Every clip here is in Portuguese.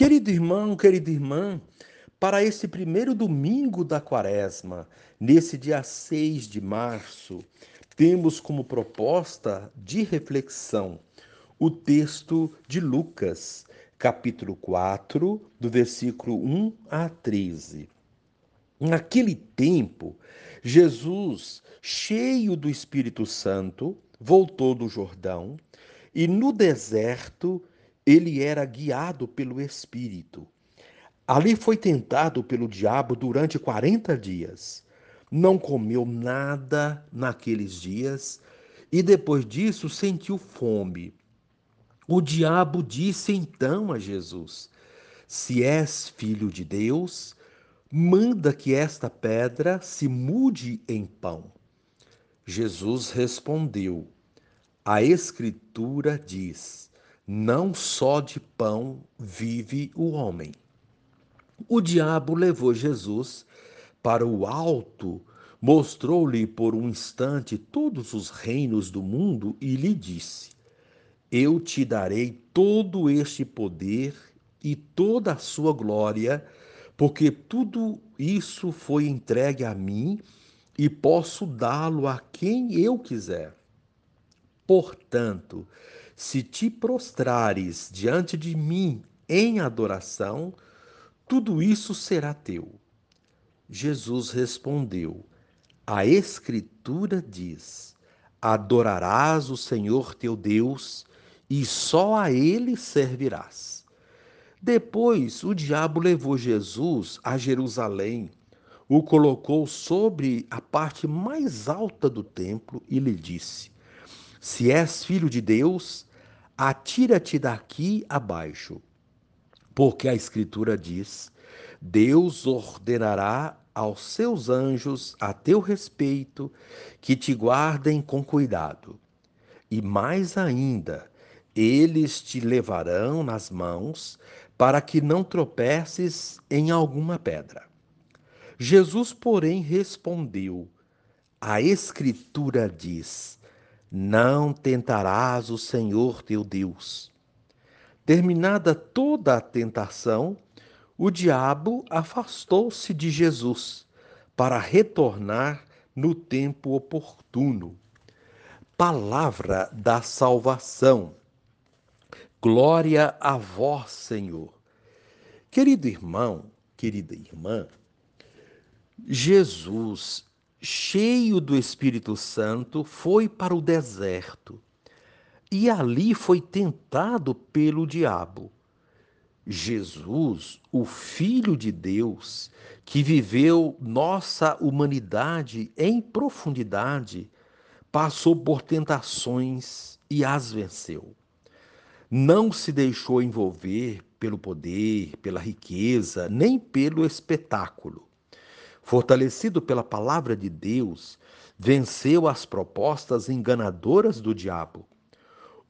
Querido irmão, querida irmã, para esse primeiro domingo da quaresma, nesse dia 6 de março, temos como proposta de reflexão o texto de Lucas, capítulo 4, do versículo 1 a 13. Naquele tempo, Jesus, cheio do Espírito Santo, voltou do Jordão e no deserto ele era guiado pelo Espírito. Ali foi tentado pelo diabo durante 40 dias. Não comeu nada naqueles dias e depois disso sentiu fome. O diabo disse então a Jesus: Se és filho de Deus, manda que esta pedra se mude em pão. Jesus respondeu: A Escritura diz não só de pão vive o homem. O diabo levou Jesus para o alto, mostrou-lhe por um instante todos os reinos do mundo e lhe disse: Eu te darei todo este poder e toda a sua glória, porque tudo isso foi entregue a mim e posso dá-lo a quem eu quiser. Portanto, se te prostrares diante de mim em adoração, tudo isso será teu. Jesus respondeu: A Escritura diz: Adorarás o Senhor teu Deus e só a ele servirás. Depois o diabo levou Jesus a Jerusalém, o colocou sobre a parte mais alta do templo e lhe disse: Se és filho de Deus, atira-te daqui abaixo. Porque a Escritura diz: Deus ordenará aos seus anjos a teu respeito que te guardem com cuidado. E mais ainda, eles te levarão nas mãos para que não tropeces em alguma pedra. Jesus, porém, respondeu: A Escritura diz: não tentarás o Senhor teu Deus. Terminada toda a tentação, o diabo afastou-se de Jesus para retornar no tempo oportuno. Palavra da salvação. Glória a vós, Senhor. Querido irmão, querida irmã, Jesus cheio do Espírito Santo, foi para o deserto e ali foi tentado pelo diabo. Jesus, o Filho de Deus, que viveu nossa humanidade em profundidade, passou por tentações e as venceu. Não se deixou envolver pelo poder, pela riqueza, nem pelo espetáculo fortalecido pela palavra de Deus, venceu as propostas enganadoras do diabo.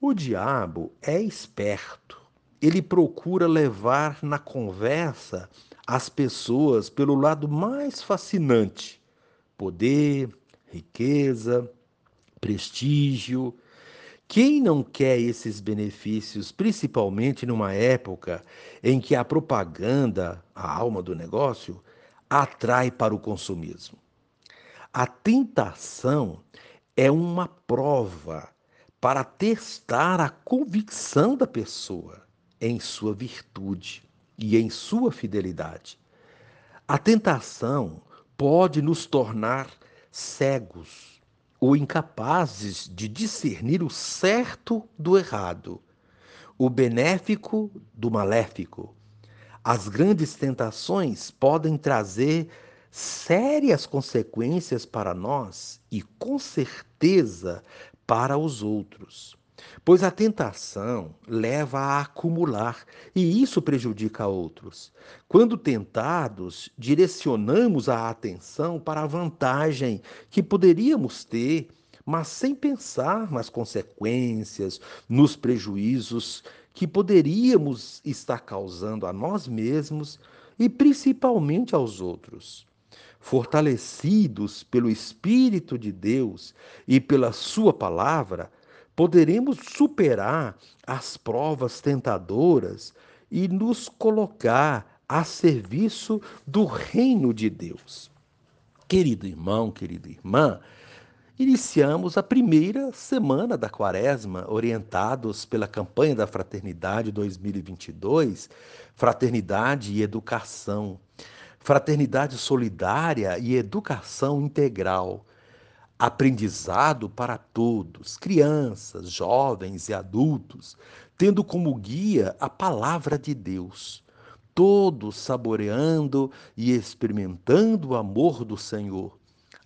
O diabo é esperto. Ele procura levar na conversa as pessoas pelo lado mais fascinante: poder, riqueza, prestígio. Quem não quer esses benefícios, principalmente numa época em que a propaganda, a alma do negócio, atrai para o consumismo. A tentação é uma prova para testar a convicção da pessoa em sua virtude e em sua fidelidade. A tentação pode nos tornar cegos ou incapazes de discernir o certo do errado, o benéfico do maléfico, as grandes tentações podem trazer sérias consequências para nós e, com certeza, para os outros. Pois a tentação leva a acumular e isso prejudica outros. Quando tentados, direcionamos a atenção para a vantagem que poderíamos ter, mas sem pensar nas consequências, nos prejuízos que poderíamos estar causando a nós mesmos e principalmente aos outros. Fortalecidos pelo Espírito de Deus e pela Sua palavra, poderemos superar as provas tentadoras e nos colocar a serviço do reino de Deus. Querido irmão, querida irmã, iniciamos a primeira semana da Quaresma, orientados pela campanha da Fraternidade 2022, Fraternidade e Educação. Fraternidade solidária e educação integral. Aprendizado para todos, crianças, jovens e adultos, tendo como guia a palavra de Deus. Todos saboreando e experimentando o amor do Senhor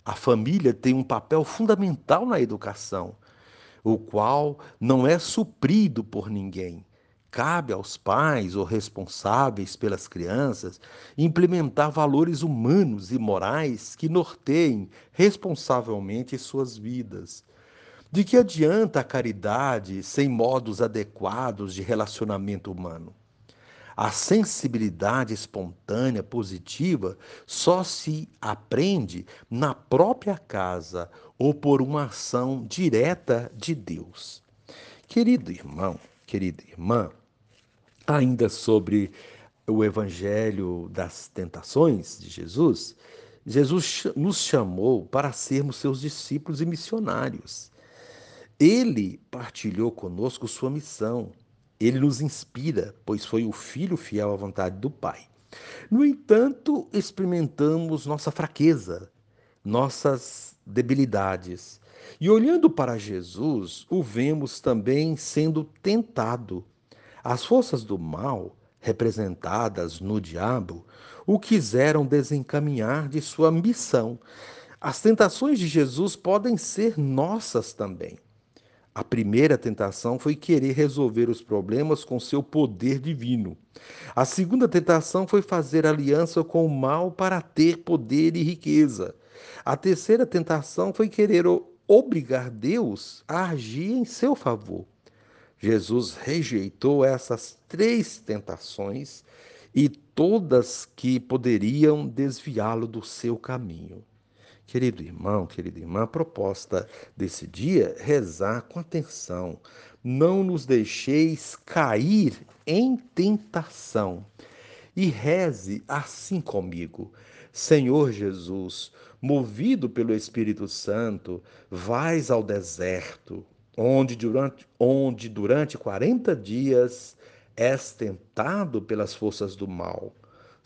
a família tem um papel fundamental na educação, o qual não é suprido por ninguém. Cabe aos pais ou responsáveis pelas crianças implementar valores humanos e morais que norteiem responsavelmente suas vidas. De que adianta a caridade sem modos adequados de relacionamento humano? A sensibilidade espontânea, positiva, só se aprende na própria casa ou por uma ação direta de Deus. Querido irmão, querida irmã, ainda sobre o evangelho das tentações de Jesus, Jesus nos chamou para sermos seus discípulos e missionários. Ele partilhou conosco sua missão ele nos inspira, pois foi o Filho fiel à vontade do Pai. No entanto, experimentamos nossa fraqueza, nossas debilidades. E olhando para Jesus, o vemos também sendo tentado. As forças do mal, representadas no diabo, o quiseram desencaminhar de sua missão. As tentações de Jesus podem ser nossas também. A primeira tentação foi querer resolver os problemas com seu poder divino. A segunda tentação foi fazer aliança com o mal para ter poder e riqueza. A terceira tentação foi querer obrigar Deus a agir em seu favor. Jesus rejeitou essas três tentações e todas que poderiam desviá-lo do seu caminho. Querido irmão, querida irmã, a proposta desse dia é rezar com atenção. Não nos deixeis cair em tentação. E reze assim comigo. Senhor Jesus, movido pelo Espírito Santo, vais ao deserto, onde durante, onde durante 40 dias és tentado pelas forças do mal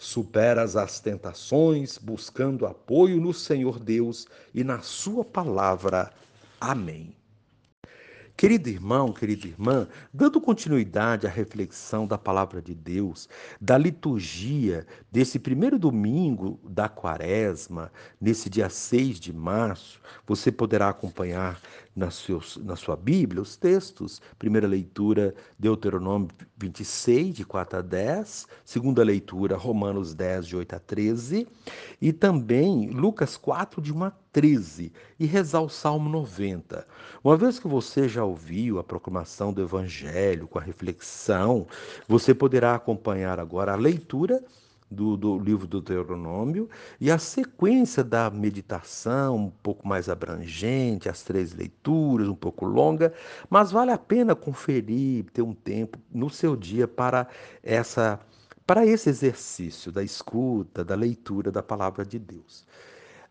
Superas as tentações, buscando apoio no Senhor Deus e na Sua palavra. Amém. Querido irmão, querida irmã, dando continuidade à reflexão da palavra de Deus, da liturgia desse primeiro domingo da quaresma, nesse dia 6 de março, você poderá acompanhar na, seus, na sua Bíblia os textos. Primeira leitura, Deuteronômio 26, de 4 a 10. Segunda leitura, Romanos 10, de 8 a 13. E também Lucas 4, de 1 a 13. E rezar o Salmo 90. Uma vez que você já ouviu a proclamação do Evangelho com a reflexão, você poderá acompanhar agora a leitura do, do, livro do Deuteronômio e a sequência da meditação, um pouco mais abrangente, as três leituras, um pouco longa, mas vale a pena conferir, ter um tempo no seu dia para essa para esse exercício da escuta, da leitura da palavra de Deus.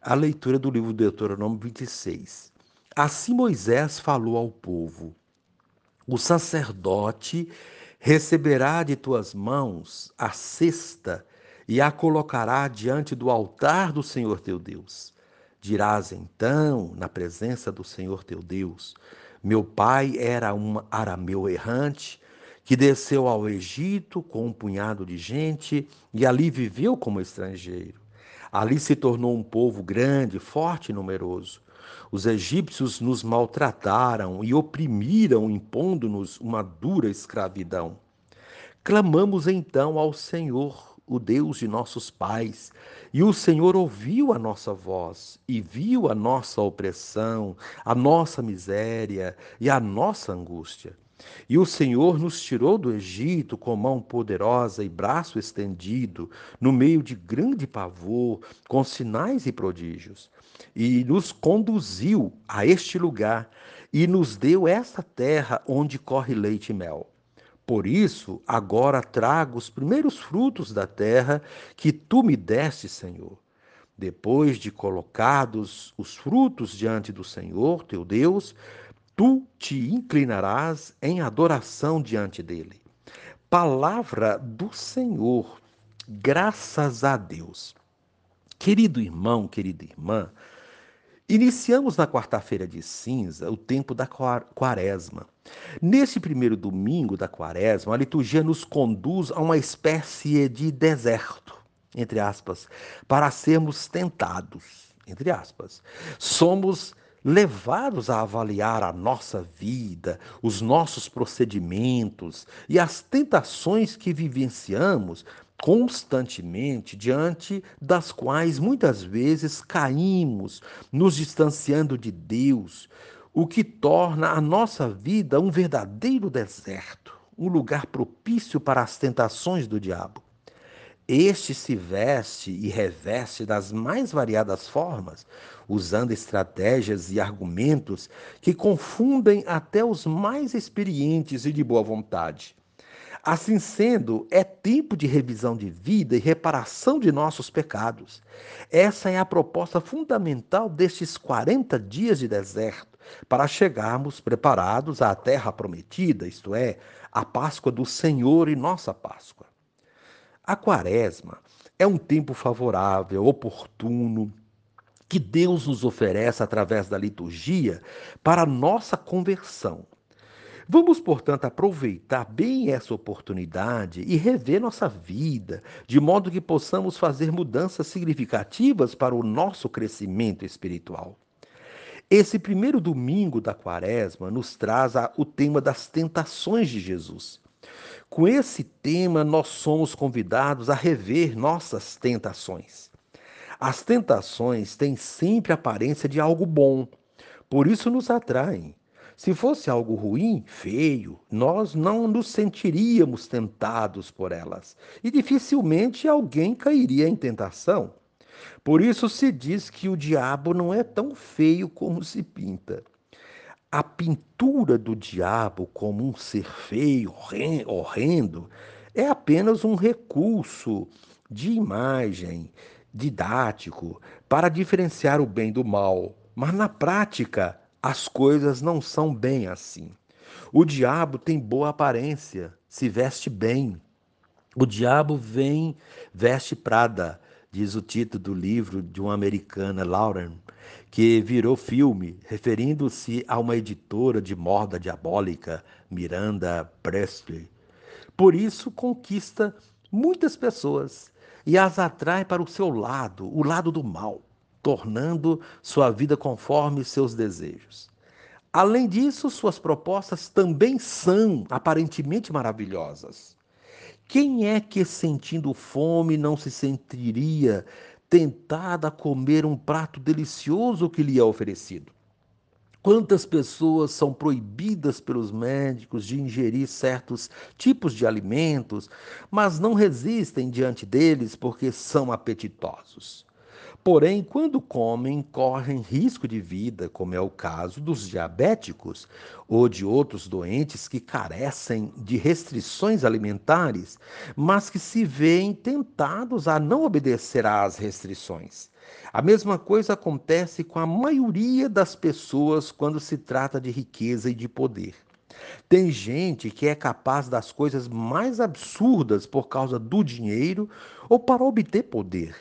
A leitura do livro do Deuteronômio 26. Assim Moisés falou ao povo: O sacerdote receberá de tuas mãos a cesta e a colocará diante do altar do Senhor teu Deus. Dirás então, na presença do Senhor teu Deus: Meu pai era um arameu errante que desceu ao Egito com um punhado de gente e ali viveu como estrangeiro. Ali se tornou um povo grande, forte e numeroso. Os egípcios nos maltrataram e oprimiram, impondo-nos uma dura escravidão. Clamamos então ao Senhor, o Deus de nossos pais. E o Senhor ouviu a nossa voz e viu a nossa opressão, a nossa miséria e a nossa angústia. E o Senhor nos tirou do Egito com mão poderosa e braço estendido, no meio de grande pavor, com sinais e prodígios, e nos conduziu a este lugar e nos deu esta terra onde corre leite e mel. Por isso, agora trago os primeiros frutos da terra que tu me deste, Senhor. Depois de colocados os frutos diante do Senhor, teu Deus, tu te inclinarás em adoração diante dele. Palavra do Senhor, graças a Deus. Querido irmão, querida irmã, Iniciamos na quarta-feira de cinza o tempo da quaresma. Neste primeiro domingo da quaresma, a liturgia nos conduz a uma espécie de deserto, entre aspas, para sermos tentados, entre aspas. Somos levados a avaliar a nossa vida, os nossos procedimentos e as tentações que vivenciamos constantemente, diante das quais muitas vezes caímos, nos distanciando de Deus, o que torna a nossa vida um verdadeiro deserto, um lugar propício para as tentações do diabo. Este se veste e reveste das mais variadas formas, usando estratégias e argumentos que confundem até os mais experientes e de boa vontade. Assim sendo, é tempo de revisão de vida e reparação de nossos pecados. Essa é a proposta fundamental destes 40 dias de deserto, para chegarmos preparados à terra prometida, isto é, a Páscoa do Senhor e nossa Páscoa. A Quaresma é um tempo favorável, oportuno, que Deus nos oferece através da liturgia para nossa conversão Vamos, portanto, aproveitar bem essa oportunidade e rever nossa vida, de modo que possamos fazer mudanças significativas para o nosso crescimento espiritual. Esse primeiro domingo da quaresma nos traz o tema das tentações de Jesus. Com esse tema, nós somos convidados a rever nossas tentações. As tentações têm sempre aparência de algo bom, por isso nos atraem. Se fosse algo ruim, feio, nós não nos sentiríamos tentados por elas e dificilmente alguém cairia em tentação. Por isso se diz que o diabo não é tão feio como se pinta. A pintura do diabo como um ser feio, horrendo, é apenas um recurso de imagem didático para diferenciar o bem do mal. Mas na prática, as coisas não são bem assim. O diabo tem boa aparência, se veste bem. O diabo vem, veste Prada, diz o título do livro de uma americana, Lauren, que virou filme, referindo-se a uma editora de moda diabólica, Miranda Presley. Por isso conquista muitas pessoas e as atrai para o seu lado, o lado do mal tornando sua vida conforme seus desejos. Além disso, suas propostas também são aparentemente maravilhosas. Quem é que, sentindo fome, não se sentiria tentada a comer um prato delicioso que lhe é oferecido? Quantas pessoas são proibidas pelos médicos de ingerir certos tipos de alimentos, mas não resistem diante deles porque são apetitosos? Porém, quando comem, correm risco de vida, como é o caso dos diabéticos ou de outros doentes que carecem de restrições alimentares, mas que se veem tentados a não obedecer às restrições. A mesma coisa acontece com a maioria das pessoas quando se trata de riqueza e de poder. Tem gente que é capaz das coisas mais absurdas por causa do dinheiro ou para obter poder.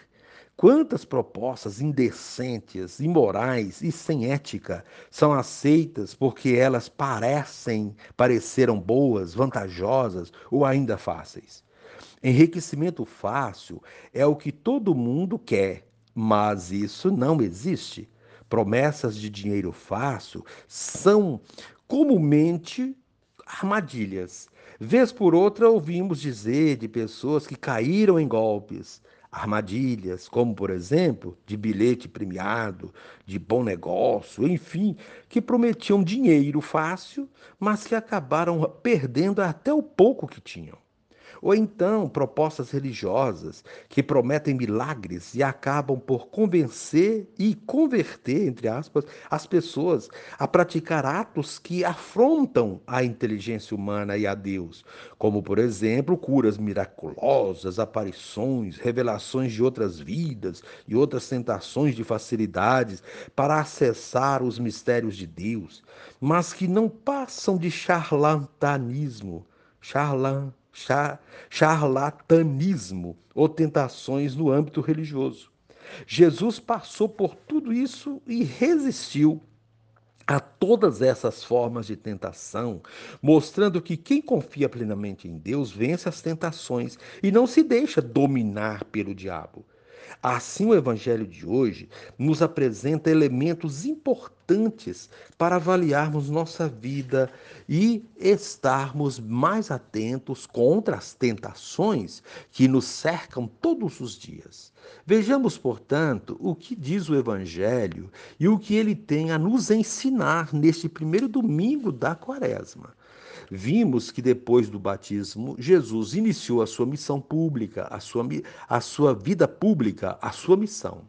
Quantas propostas indecentes, imorais e sem ética são aceitas porque elas parecem, pareceram boas, vantajosas ou ainda fáceis? Enriquecimento fácil é o que todo mundo quer, mas isso não existe. Promessas de dinheiro fácil são comumente armadilhas. Vez por outra, ouvimos dizer de pessoas que caíram em golpes armadilhas, como por exemplo, de bilhete premiado, de bom negócio, enfim, que prometiam dinheiro fácil, mas que acabaram perdendo até o pouco que tinham. Ou então propostas religiosas que prometem milagres e acabam por convencer e converter, entre aspas, as pessoas a praticar atos que afrontam a inteligência humana e a Deus, como, por exemplo, curas miraculosas, aparições, revelações de outras vidas e outras tentações de facilidades para acessar os mistérios de Deus, mas que não passam de charlatanismo. Charlan, char, charlatanismo ou tentações no âmbito religioso. Jesus passou por tudo isso e resistiu a todas essas formas de tentação, mostrando que quem confia plenamente em Deus vence as tentações e não se deixa dominar pelo diabo. Assim, o Evangelho de hoje nos apresenta elementos importantes para avaliarmos nossa vida e estarmos mais atentos contra as tentações que nos cercam todos os dias. Vejamos, portanto, o que diz o Evangelho e o que ele tem a nos ensinar neste primeiro domingo da Quaresma vimos que depois do batismo, Jesus iniciou a sua missão pública, a sua, a sua vida pública, a sua missão.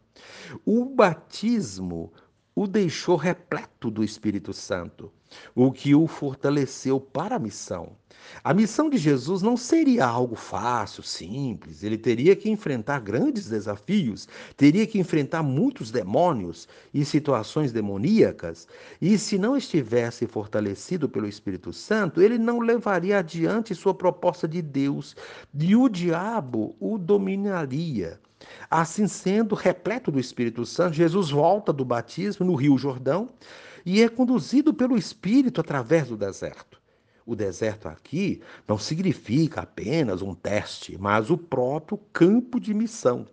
O batismo o deixou repleto do Espírito Santo, o que o fortaleceu para a missão. A missão de Jesus não seria algo fácil, simples. Ele teria que enfrentar grandes desafios, teria que enfrentar muitos demônios e situações demoníacas. E se não estivesse fortalecido pelo Espírito Santo, ele não levaria adiante sua proposta de Deus e o diabo o dominaria. Assim sendo, repleto do Espírito Santo, Jesus volta do batismo no Rio Jordão e é conduzido pelo Espírito através do deserto. O deserto aqui não significa apenas um teste, mas o próprio campo de missão.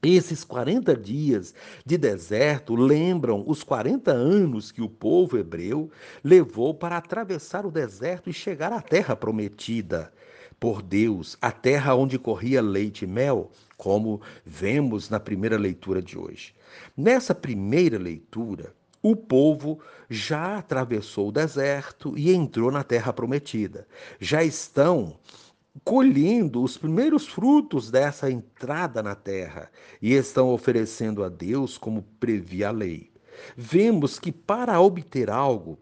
Esses 40 dias de deserto lembram os 40 anos que o povo hebreu levou para atravessar o deserto e chegar à terra prometida por Deus, a terra onde corria leite e mel, como vemos na primeira leitura de hoje. Nessa primeira leitura, o povo já atravessou o deserto e entrou na terra prometida. Já estão colhendo os primeiros frutos dessa entrada na terra e estão oferecendo a Deus como previa a lei. Vemos que para obter algo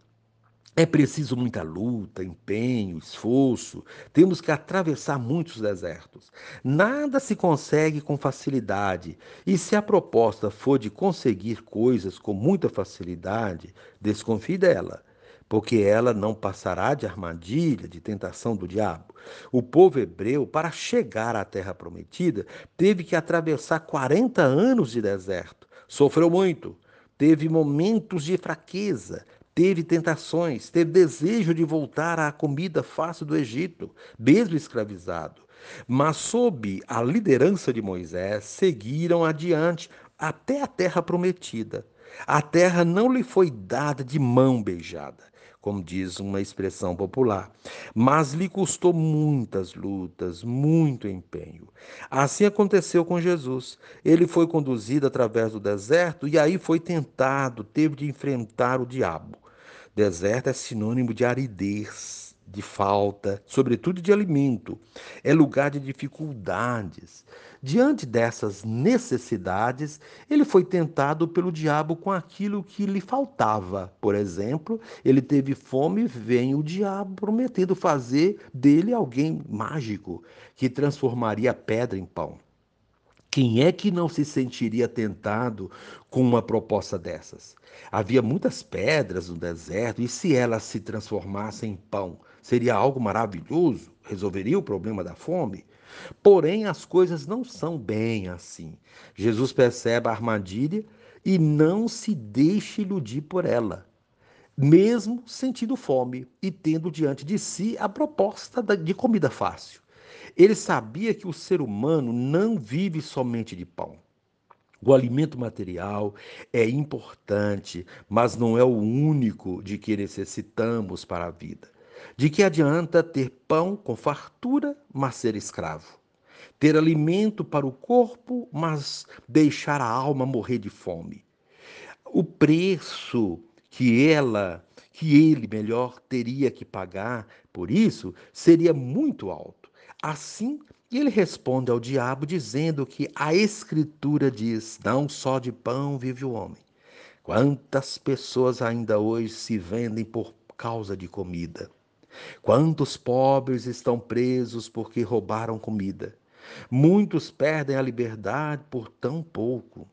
é preciso muita luta, empenho, esforço. Temos que atravessar muitos desertos. Nada se consegue com facilidade. E se a proposta for de conseguir coisas com muita facilidade, desconfie dela, porque ela não passará de armadilha, de tentação do diabo. O povo hebreu, para chegar à terra prometida, teve que atravessar 40 anos de deserto. Sofreu muito, teve momentos de fraqueza, teve tentações, teve desejo de voltar à comida fácil do Egito, mesmo escravizado. Mas, sob a liderança de Moisés, seguiram adiante até a terra prometida. A terra não lhe foi dada de mão beijada como diz uma expressão popular. Mas lhe custou muitas lutas, muito empenho. Assim aconteceu com Jesus. Ele foi conduzido através do deserto e aí foi tentado, teve de enfrentar o diabo. Deserto é sinônimo de aridez, de falta, sobretudo de alimento. É lugar de dificuldades. Diante dessas necessidades, ele foi tentado pelo diabo com aquilo que lhe faltava. Por exemplo, ele teve fome e vem o diabo prometendo fazer dele alguém mágico que transformaria pedra em pão. Quem é que não se sentiria tentado com uma proposta dessas? Havia muitas pedras no deserto e se elas se transformassem em pão, seria algo maravilhoso? Resolveria o problema da fome? Porém, as coisas não são bem assim. Jesus percebe a armadilha e não se deixa iludir por ela, mesmo sentindo fome e tendo diante de si a proposta de comida fácil. Ele sabia que o ser humano não vive somente de pão. O alimento material é importante, mas não é o único de que necessitamos para a vida. De que adianta ter pão com fartura, mas ser escravo? Ter alimento para o corpo, mas deixar a alma morrer de fome? O preço que ela, que ele melhor teria que pagar por isso seria muito alto. Assim, ele responde ao diabo dizendo que a Escritura diz: Não só de pão vive o homem. Quantas pessoas ainda hoje se vendem por causa de comida? Quantos pobres estão presos porque roubaram comida? Muitos perdem a liberdade por tão pouco.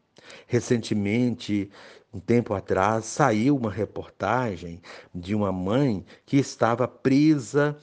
Recentemente, um tempo atrás, saiu uma reportagem de uma mãe que estava presa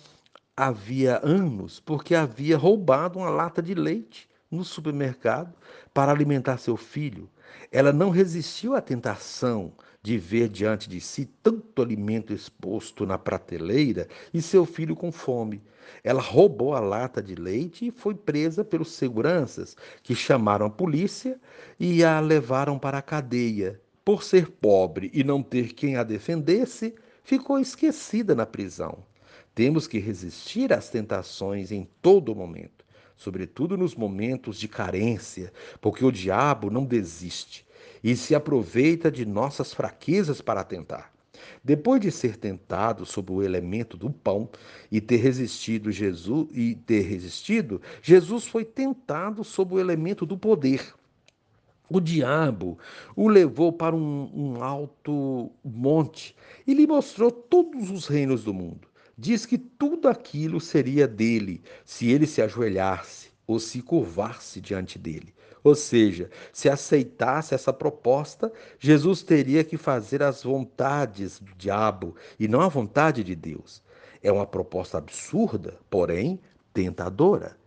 havia anos porque havia roubado uma lata de leite no supermercado para alimentar seu filho. Ela não resistiu à tentação de ver diante de si tanto alimento exposto na prateleira e seu filho com fome. Ela roubou a lata de leite e foi presa pelos seguranças, que chamaram a polícia e a levaram para a cadeia. Por ser pobre e não ter quem a defendesse, ficou esquecida na prisão. Temos que resistir às tentações em todo momento, sobretudo nos momentos de carência, porque o diabo não desiste e se aproveita de nossas fraquezas para tentar. Depois de ser tentado sob o elemento do pão e ter resistido Jesus e ter resistido, Jesus foi tentado sob o elemento do poder. O diabo o levou para um, um alto monte e lhe mostrou todos os reinos do mundo diz que tudo aquilo seria dele se ele se ajoelhasse ou se curvasse diante dele. Ou seja, se aceitasse essa proposta, Jesus teria que fazer as vontades do diabo e não a vontade de Deus. É uma proposta absurda, porém tentadora.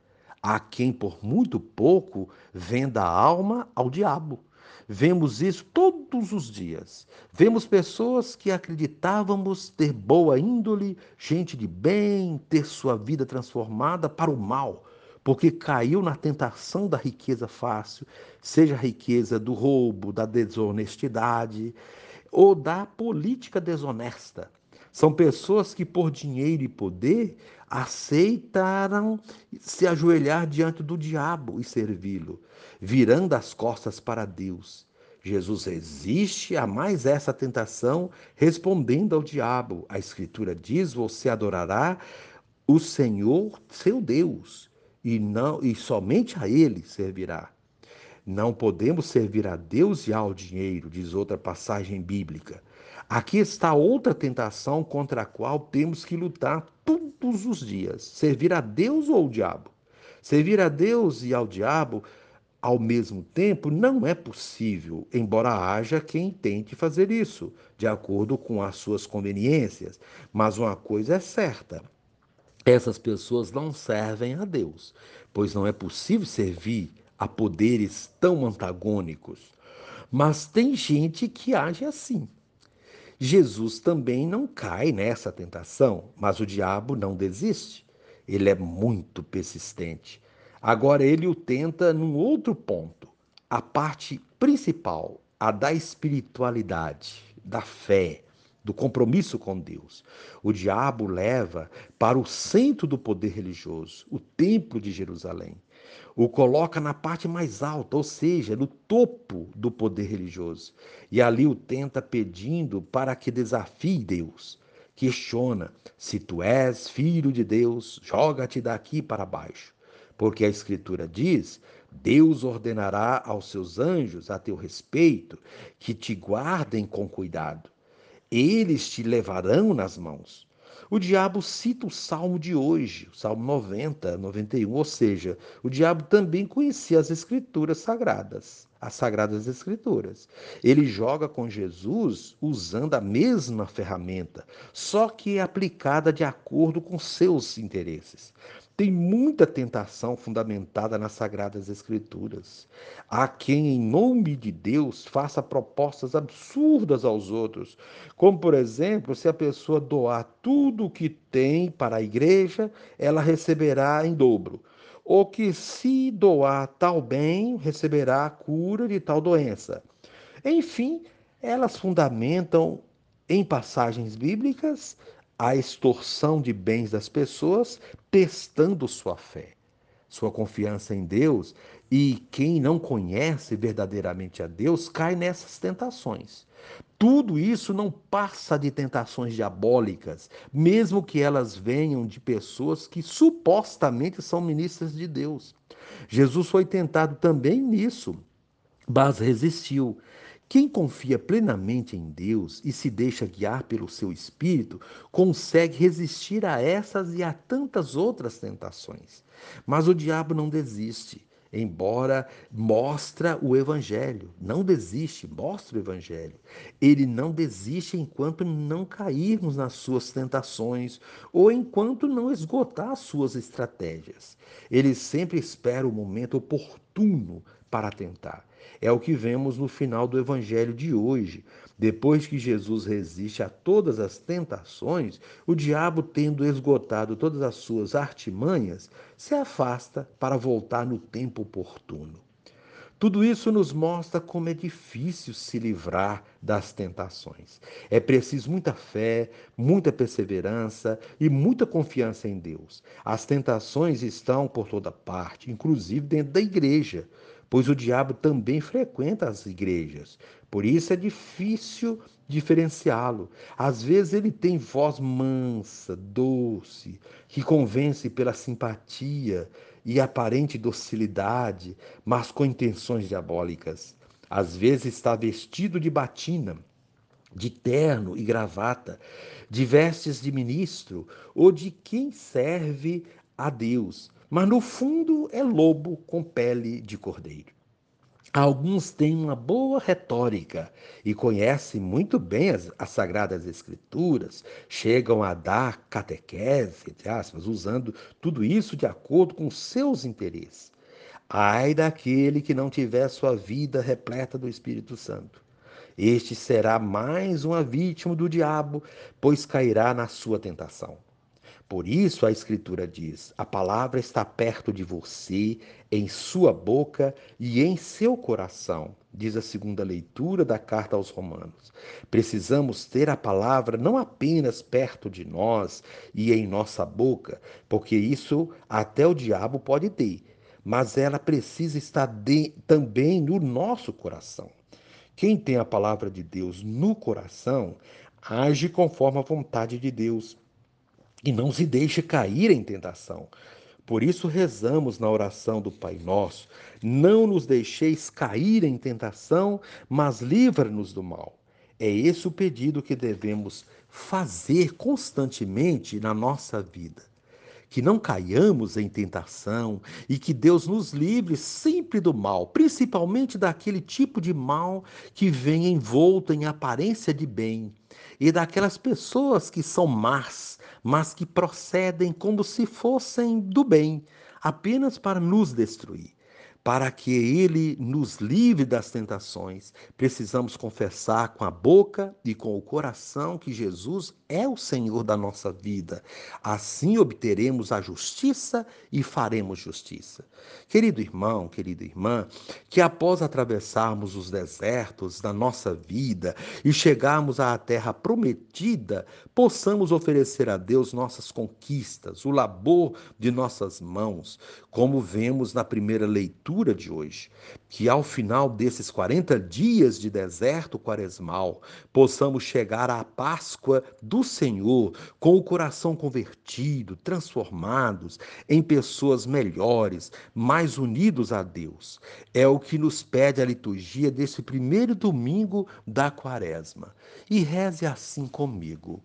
Há quem por muito pouco venda a alma ao diabo. Vemos isso todos os dias. Vemos pessoas que acreditávamos ter boa índole, gente de bem, ter sua vida transformada para o mal, porque caiu na tentação da riqueza fácil, seja a riqueza do roubo, da desonestidade ou da política desonesta. São pessoas que, por dinheiro e poder, aceitaram se ajoelhar diante do diabo e servi-lo, virando as costas para Deus. Jesus resiste a mais essa tentação, respondendo ao diabo. A Escritura diz: Você adorará o Senhor, seu Deus, e não e somente a Ele servirá. Não podemos servir a Deus e ao dinheiro, diz outra passagem bíblica. Aqui está outra tentação contra a qual temos que lutar todos os dias: servir a Deus ou ao diabo. Servir a Deus e ao diabo ao mesmo tempo não é possível, embora haja quem tente fazer isso, de acordo com as suas conveniências. Mas uma coisa é certa: essas pessoas não servem a Deus, pois não é possível servir a poderes tão antagônicos. Mas tem gente que age assim. Jesus também não cai nessa tentação, mas o diabo não desiste. Ele é muito persistente. Agora ele o tenta num outro ponto, a parte principal, a da espiritualidade, da fé, do compromisso com Deus. O diabo leva para o centro do poder religioso, o Templo de Jerusalém o coloca na parte mais alta, ou seja, no topo do poder religioso. E ali o tenta pedindo para que desafie Deus. Questiona: se tu és filho de Deus, joga-te daqui para baixo. Porque a Escritura diz: Deus ordenará aos seus anjos a teu respeito que te guardem com cuidado. Eles te levarão nas mãos. O diabo cita o salmo de hoje, o salmo 90, 91, ou seja, o diabo também conhecia as escrituras sagradas, as sagradas escrituras. Ele joga com Jesus usando a mesma ferramenta, só que é aplicada de acordo com seus interesses. Tem muita tentação fundamentada nas Sagradas Escrituras. Há quem, em nome de Deus, faça propostas absurdas aos outros, como, por exemplo, se a pessoa doar tudo o que tem para a igreja, ela receberá em dobro. Ou que, se doar tal bem, receberá a cura de tal doença. Enfim, elas fundamentam em passagens bíblicas a extorsão de bens das pessoas, testando sua fé. sua confiança em Deus, e quem não conhece verdadeiramente a Deus cai nessas tentações. Tudo isso não passa de tentações diabólicas, mesmo que elas venham de pessoas que supostamente são ministras de Deus. Jesus foi tentado também nisso, mas resistiu. Quem confia plenamente em Deus e se deixa guiar pelo seu espírito, consegue resistir a essas e a tantas outras tentações. Mas o diabo não desiste embora mostra o evangelho, não desiste, mostra o evangelho. Ele não desiste enquanto não cairmos nas suas tentações ou enquanto não esgotar as suas estratégias. Ele sempre espera o momento oportuno para tentar. É o que vemos no final do evangelho de hoje. Depois que Jesus resiste a todas as tentações, o diabo, tendo esgotado todas as suas artimanhas, se afasta para voltar no tempo oportuno. Tudo isso nos mostra como é difícil se livrar das tentações. É preciso muita fé, muita perseverança e muita confiança em Deus. As tentações estão por toda parte, inclusive dentro da igreja pois o diabo também frequenta as igrejas. Por isso é difícil diferenciá-lo. Às vezes ele tem voz mansa, doce, que convence pela simpatia e aparente docilidade, mas com intenções diabólicas. Às vezes está vestido de batina, de terno e gravata, de vestes de ministro ou de quem serve a Deus, mas no fundo é lobo com pele de cordeiro. Alguns têm uma boa retórica e conhecem muito bem as, as, Sagradas Escrituras, chegam a dar catequese, entre aspas, usando tudo isso de acordo com seus interesses. Ai daquele que não tiver sua vida repleta do Espírito Santo. Este será mais uma vítima do diabo, pois cairá na sua tentação. Por isso a Escritura diz: a palavra está perto de você, em sua boca e em seu coração, diz a segunda leitura da carta aos Romanos. Precisamos ter a palavra não apenas perto de nós e em nossa boca, porque isso até o diabo pode ter, mas ela precisa estar de, também no nosso coração. Quem tem a palavra de Deus no coração age conforme a vontade de Deus e não se deixe cair em tentação. Por isso rezamos na oração do Pai Nosso: não nos deixeis cair em tentação, mas livra-nos do mal. É esse o pedido que devemos fazer constantemente na nossa vida. Que não caiamos em tentação e que Deus nos livre sempre do mal, principalmente daquele tipo de mal que vem envolto em aparência de bem e daquelas pessoas que são más, mas que procedem como se fossem do bem, apenas para nos destruir. Para que ele nos livre das tentações, precisamos confessar com a boca e com o coração que Jesus é o Senhor da nossa vida. Assim obteremos a justiça e faremos justiça. Querido irmão, querida irmã, que após atravessarmos os desertos da nossa vida e chegarmos à terra prometida, possamos oferecer a Deus nossas conquistas, o labor de nossas mãos, como vemos na primeira leitura leitura de hoje, que ao final desses 40 dias de deserto quaresmal, possamos chegar à Páscoa do Senhor com o coração convertido, transformados em pessoas melhores, mais unidos a Deus. É o que nos pede a liturgia desse primeiro domingo da quaresma. E reze assim comigo.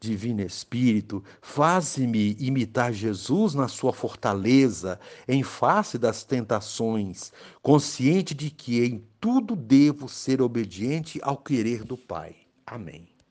Divino Espírito, faze-me imitar Jesus na sua fortaleza, em face das tentações, consciente de que em tudo devo ser obediente ao querer do Pai. Amém.